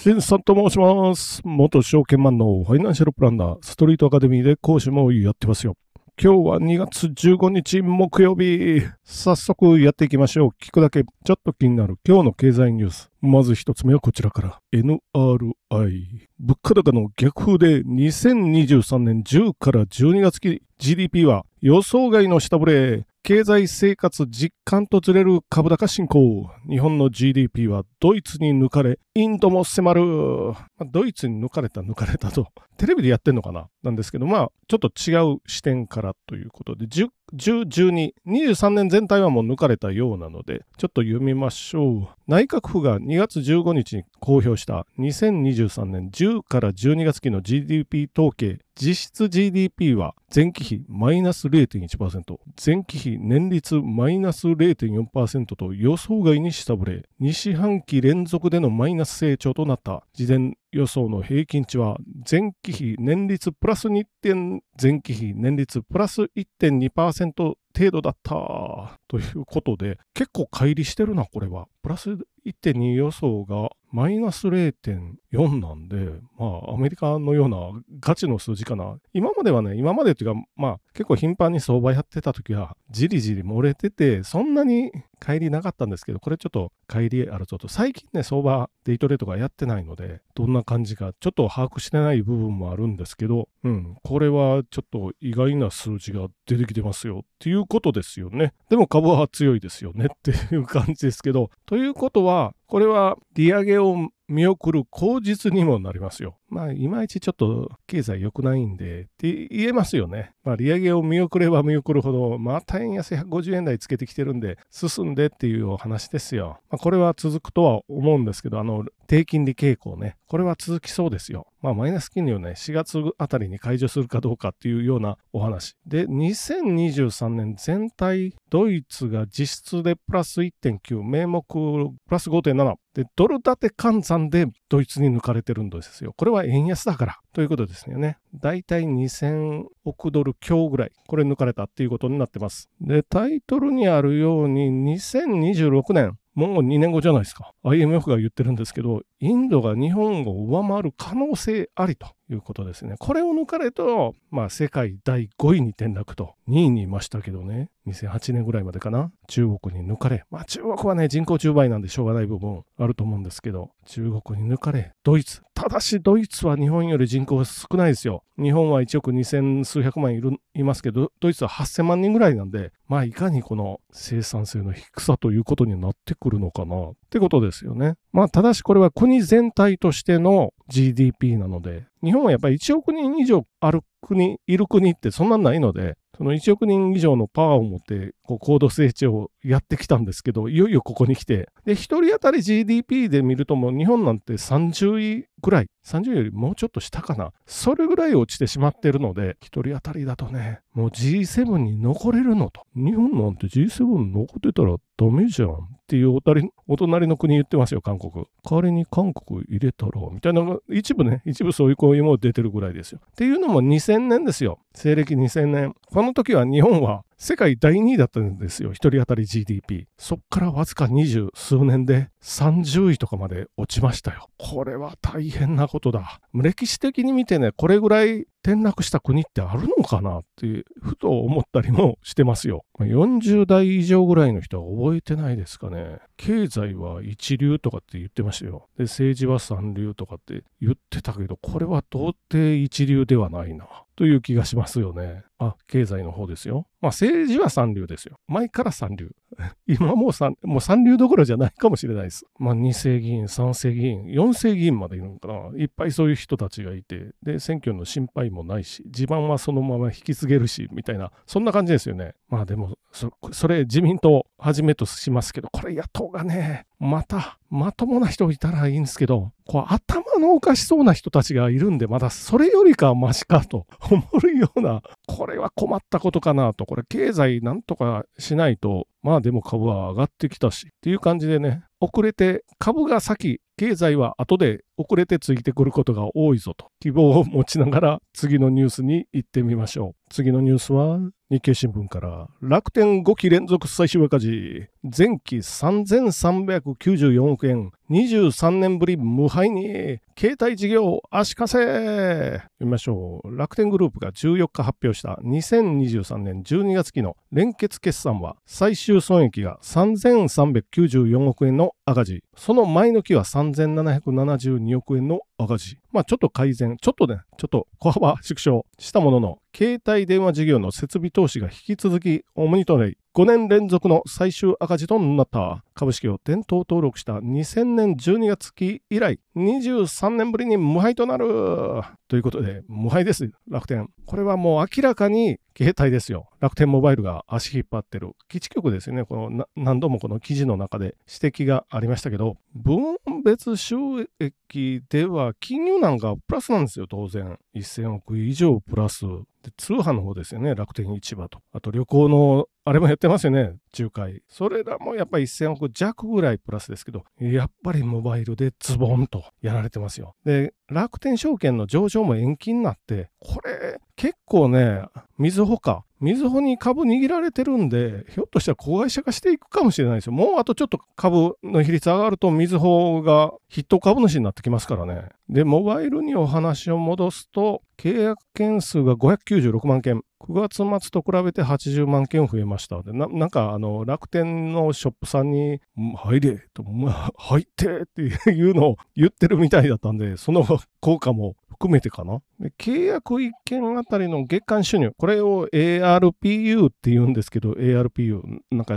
しんさんと申します。元証券マンのファイナンシャルプランナー、ストリートアカデミーで講師もやってますよ。今日は2月15日木曜日。早速やっていきましょう。聞くだけちょっと気になる今日の経済ニュース。まず一つ目はこちらから。NRI。物価高の逆風で2023年10から12月期 GDP は予想外の下振れ。経済生活実感とずれる株高進行。日本の GDP はドイツに抜かれ、インドも迫る。ドイツに抜かれた抜かれたと。テレビでやってんのかな？なんですけど、まあ、ちょっと違う視点からということで、10、10 12、23年全体はもう抜かれたようなので、ちょっと読みましょう。内閣府が2月15日に公表した2023年10から12月期の GDP 統計、実質 GDP は前期比マイナス0.1%、前期比年率マイナス0.4%と予想外に下振れ、2四半期連続でのマイナス成長となった。事前予想の平均値は前期比年率プラス2点、前期比年率プラス1.2%程度だった。ということで、結構乖離してるな、これは。プラス1.2予想がマイナス0.4なんで、まあ、アメリカのようなガチの数字かな。今まではね、今までっていうか、まあ、結構頻繁に相場やってた時は、じりじり漏れてて、そんなに帰りなかったんですけど、これちょっと帰りあるぞと。最近ね、相場、デイトレとかやってないので、どんな感じか、ちょっと把握してない部分もあるんですけど、うん、これはちょっと意外な数字が出てきてますよっていうことですよね。でも株は強いですよねっていう感じですけど、ということは、これは利上げを見送る口実にもなりますよ。まあ、いまいちちょっと経済良くないんでって言えますよね。まあ、利上げを見送れば見送るほど、また円安150円台つけてきてるんで、進んでっていうお話ですよ。まあ、これは続くとは思うんですけど、あの、低金利傾向ね。これは続きそうですよ。まあ、マイナス金利をね、4月あたりに解除するかどうかっていうようなお話。で、2023年全体、ドイツが実質でプラス1.9、名目プラス5.7。で、ドル建て換算でドイツに抜かれてるんですよ。これは円安だからということですよね。だいたい2000億ドル強ぐらい、これ抜かれたっていうことになってます。で、タイトルにあるように2026年、もう2年後じゃないですか。IMF が言ってるんですけど、インドが日本を上回る可能性ありということですね。これを抜かれると、まあ世界第5位に転落と、2位にいましたけどね、2008年ぐらいまでかな、中国に抜かれ、まあ中国はね、人口10倍なんでしょうがない部分あると思うんですけど、中国に抜かれ、ドイツ。ただしドイツは日本より人口が少ないですよ。日本は1億2000数百万いるいますけど、ドイツは8000万人ぐらいなんで、まあいかにこの生産性の低さということになってくるのかな。ってことですよね。まあただしこれは国全体としての GDP なので、日本はやっぱり1億人以上ある国、いる国ってそんなんないので、その1億人以上のパワーを持って、こう高度成長をやってきたんですけど、いよいよここに来て、で、1人当たり GDP で見るともう日本なんて30位ぐらい、30よりもうちょっと下かな。それぐらい落ちてしまってるので、1人当たりだとね、もう G7 に残れるのと。日本なんて G7 残ってたらダメじゃんっていうおたりお隣の国言ってますよ、韓国。代わりに韓国入れたら、みたいな一部ね、一部そういう声も出てるぐらいですよ。っていうのも2000年ですよ。西暦2000年。この時は日本は世界第2位だったんですよ。一人当たり GDP。そっからわずか二十数年で30位とかまで落ちましたよ。これは大変なことだ。歴史的に見てね、これぐらい転落した国ってあるのかなっていう、ふと思ったりもしてますよ。40代以上ぐらいの人は覚えてないですかね。経済は一流とかって言ってましたよ。で、政治は三流とかって言ってたけど、これは到底一流ではないな。という気がしますよね。あ、経済の方ですよ。まあ政治は三流ですよ。前から三流。今もう三もう三流どころじゃないかもしれないです。まあ二世議員、三世議員、四世議員までいるのかな。いっぱいそういう人たちがいて、で、選挙の心配ももないし、地盤はそのまま引き継げるし、みたいな、そんな感じですよね。まあでも、そそれ自民党はじめとしますけど、これ野党がね、また、まともな人いたらいいんですけど、こう頭のおかしそうな人たちがいるんで、まだそれよりかはマシかと 思うような、これは困ったことかなと、これ経済なんとかしないと、まあでも株は上がってきたし、っていう感じでね、遅れて、株が先、経済は後で遅れてついてくることが多いぞと、希望を持ちながら次のニュースに行ってみましょう。次のニュースは日経新聞から。楽天5期連続最終赤字。前期3394億円。23年ぶり無敗に携帯事業足かせ。読みましょう。楽天グループが14日発表した2023年12月期の連結決算は最終損益が3394億円の赤字。その前の期は3772億円の赤字。まあちょっと改善。ちょっとねちょっと小幅縮小したものの携帯電話事業の設備投資が引き続き主にとなり、5年連続の最終赤字となった。株式を店頭登録した2000年12月期以来23年ぶりに無敗となる。ということで無敗です。楽天。これはもう明らかに携帯ですよ。楽天モバイルが足引っ張ってる。基地局ですよね。この何度もこの記事の中で指摘がありましたけど分別収益では金融なんかプラスなんですよ。当然。1000億以上プラス。通販の方ですよね。楽天市場と。あと旅行のあれもやってますよね仲介それらもやっぱり1000億弱ぐらいプラスですけどやっぱりモバイルでズボンとやられてますよで楽天証券の上場も延期になってこれ結構ねみずほかみずほに株握られてるんで、ひょっとしたら子会社化していくかもしれないですよ。もうあとちょっと株の比率上がると、みずほが筆頭株主になってきますからね。で、モバイルにお話を戻すと、契約件数が596万件。9月末と比べて80万件増えましたでななんかあの楽天のショップさんに「入れ」と「入って」っていうのを言ってるみたいだったんでその効果も含めてかな。で契約1件あたりの月間収入、これを ARPU って言うんですけど、ARPU、なんか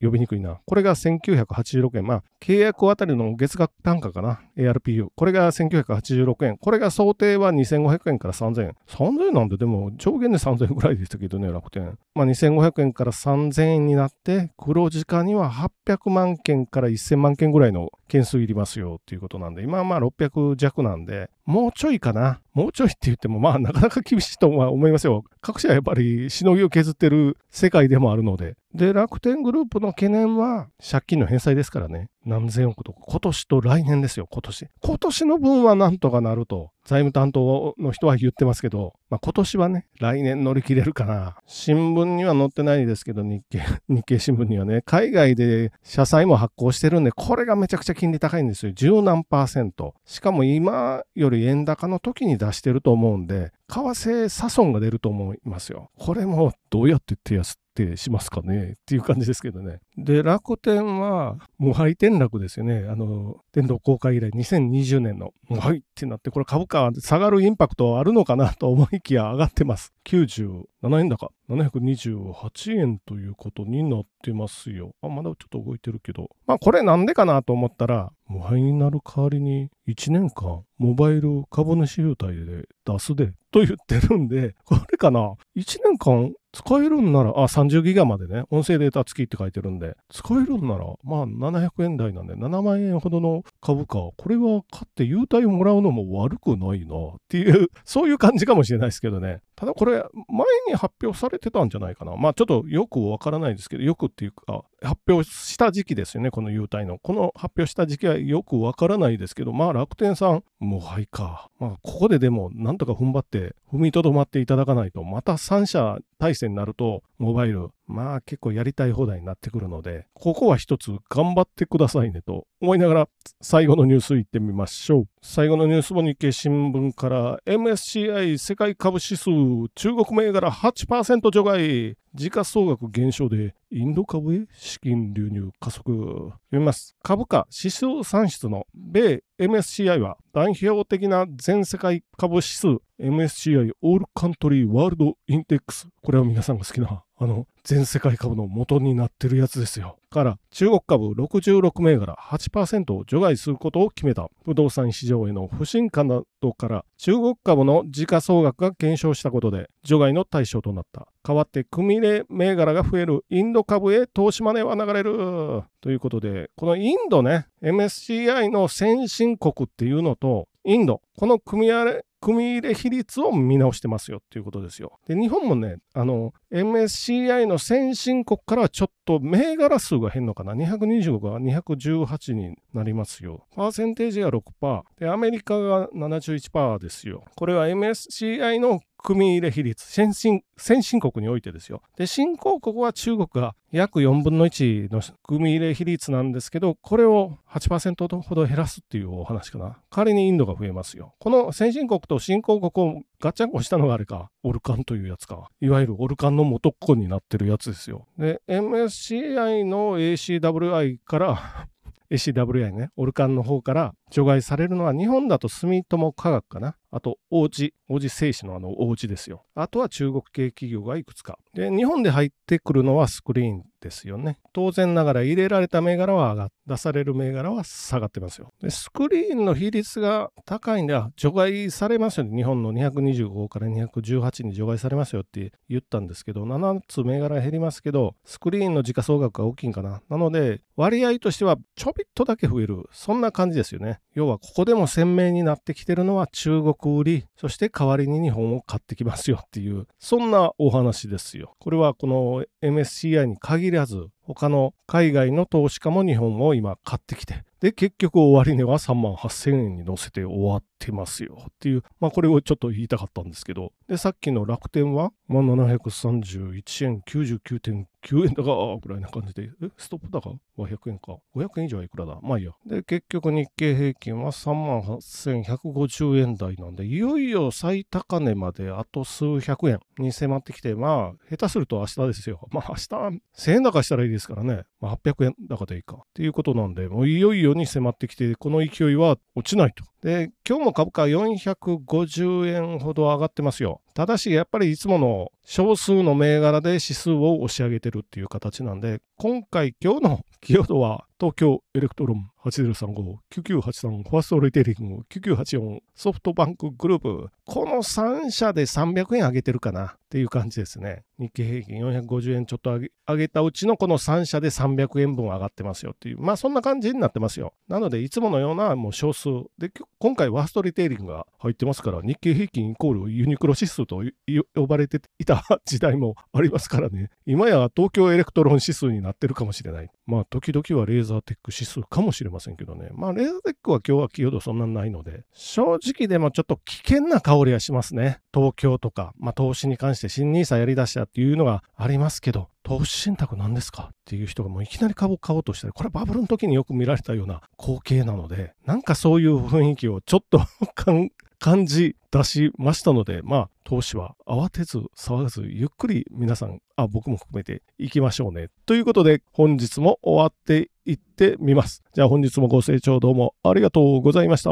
呼びにくいな。これが1986円。まあ、契約あたりの月額単価かな。ARPU。これが1986円。これが想定は2500円から3000円。3000円なんで、でも上限で3000円ぐらいでしたけどね、楽天。まあ、2500円から3000円になって、黒字化には800万件から1000万件ぐらいの件数いりますよっていうことなんで、今はまあ600弱なんで、もうちょいかな。もうちょいって言っても、まあなかなか厳しいとは思いますよ。各社やっぱりしのぎを削ってる世界でもあるので。で、楽天グループの懸念は借金の返済ですからね。何千億とか。今年と来年ですよ、今年。今年の分はなんとかなると、財務担当の人は言ってますけど、まあ、今年はね、来年乗り切れるかな。新聞には載ってないですけど、日経、日経新聞にはね、海外で社債も発行してるんで、これがめちゃくちゃ金利高いんですよ。十何パーセント。しかも今より円高の時に出してると思うんで、為替差損が出ると思いますよ。これもどうやって手安ってしますかね？っていう感じですけどね。で、楽天は無敗転落ですよね。あの、天道公開以来2020年の無敗ってなって、これ株価下がるインパクトあるのかなと思いきや上がってます。97円高。728円ということになってますよ。あ、まだちょっと動いてるけど。まあこれなんでかなと思ったら、無敗になる代わりに1年間モバイル株主優待で出すでと言ってるんで、これかな ?1 年間使えるんなら、あ、30ギガまでね、音声データ付きって書いてるんで、使えるんなら、まあ700円台なんで、7万円ほどの株価、これは買って優待をもらうのも悪くないなっていう、そういう感じかもしれないですけどね。ただこれ、前に発表されてたんじゃないかな。まあちょっとよくわからないですけど、よくっていうか、発表した時期ですよね、この優待の。この発表した時期はよくわからないですけど、まあ楽天さん、もうはいか。まあここででもなんとか踏ん張って踏みとどまっていただかないと、また3社体制になると、モバイル、まあ結構やりたい放題になってくるので、ここは一つ頑張ってくださいねと思いながら、最後のニュースいってみましょう。最後のニュースも日経新聞から MSCI 世界株指数中国銘柄8%除外時価総額減少でインド株へ資金流入加速。読みます。株価指数算出の米 MSCI は代表的な全世界株指数 MSCI オールカントリーワールドインデックス。これは皆さんが好きなあの全世界株の元になってるやつですよ。から中国株66銘柄8%を除外することを決めた不動産市場への不信感などから中国株の時価総額が減少したことで除外の対象となった。代わって組入れ銘柄が増えるインド株へ投資マネーは流れるということでこのインドね MSCI の先進国っていうのとインドこの組み合わ組入れ比率を見直してますよっていうことですよ。で、日本もね、あの、MSCI の先進国からはちょっと銘柄数が変のかな？225が218になりますよ。パーセンテージが6%。で、アメリカが71%ですよ。これは MSCI の組入れ比率、先進、先進国においてですよ。で、新興国は中国が約4分の1の組入れ比率なんですけど、これを8%ほど減らすっていうお話かな。代わりにインドが増えますよ。この先進国と新興国をガッチャンコしたのがあれか、オルカンというやつか。いわゆるオルカンの元っ子になってるやつですよ。で、MSCI の ACWI から ACWI ね、オルカンの方から除外されるのは日本だと住友化学かな。あと、王子、王子製紙のあの王子ですよ。あとは中国系企業がいくつか。で、日本で入ってくるのはスクリーンですよね。当然ながら入れられた銘柄は上が出される銘柄は下がってますよ。で、スクリーンの比率が高いんで、除外されますよね。日本の225から218に除外されますよって言ったんですけど、7つ銘柄減りますけど、スクリーンの時価総額が大きいんかな。なので、割合としてはちょびっとだけ増える。そんな感じですよね。要はここでも鮮明になってきてるのは中国売り、そして代わりに日本を買ってきますよっていう、そんなお話ですよ。これはこの MSCI に限らず、他の海外の投資家も日本を今買ってきて、で、結局終値は3万8000円に乗せて終わってますよっていう、まあこれをちょっと言いたかったんですけど、で、さっきの楽天は、まあ、731円99.9円だかぐらいな感じで、え、ストップ高は100円か。500円以上はいくらだ？まあいいや。で、結局日経平均は3万8150円台なんで、いよいよ最高値まであと数百円に迫ってきて、まあ、下手すると明日ですよ。まあ明日、1000円高したらいいですからね。まあ800円高でいいか。っていうことなんで、もういよいよに迫ってきて、この勢いは落ちないと。で、今日も株価450円ほど上がってますよ。ただし、やっぱりいつもの少数の銘柄で指数を押し上げてるっていう形なんで、今回今日のキーワードは東京エレクトロン8035、9983、ファーストリテイリング、9984、ソフトバンクグループ、この3社で300円上げてるかなっていう感じですね。日経平均450円ちょっと上げ上げたうちのこの3社で300円分上がってますよっていう、まあそんな感じになってますよ。なので、いつものようなもう少数。で、今回ファーストリテイリングが入ってますから、日経平均イコールユニクロ指数と呼ばれていた時代もありますからね。今や東京エレクトロン指数になってるかもしれない。まあ、時々はレーザーテック指数かもしれませんけどね。まあ、レーザーテックは今日はキーワードそんなにないので、正直でもちょっと危険な香りはしますね。東京とか、まあ、投資に関して新 nisa やりだしたっていうのがありますけど、投資信託何ですか？っていう人がもういきなり株を買おうとしたら、これはバブルの時によく見られたような光景なので、なんかそういう雰囲気をちょっと 感じ出しましたので、まあ、投資は慌てず騒がず、ゆっくり皆さん、あ、僕も含めていきましょうね。ということで、本日も終わっていってみます。じゃあ本日もご清聴どうもありがとうございました。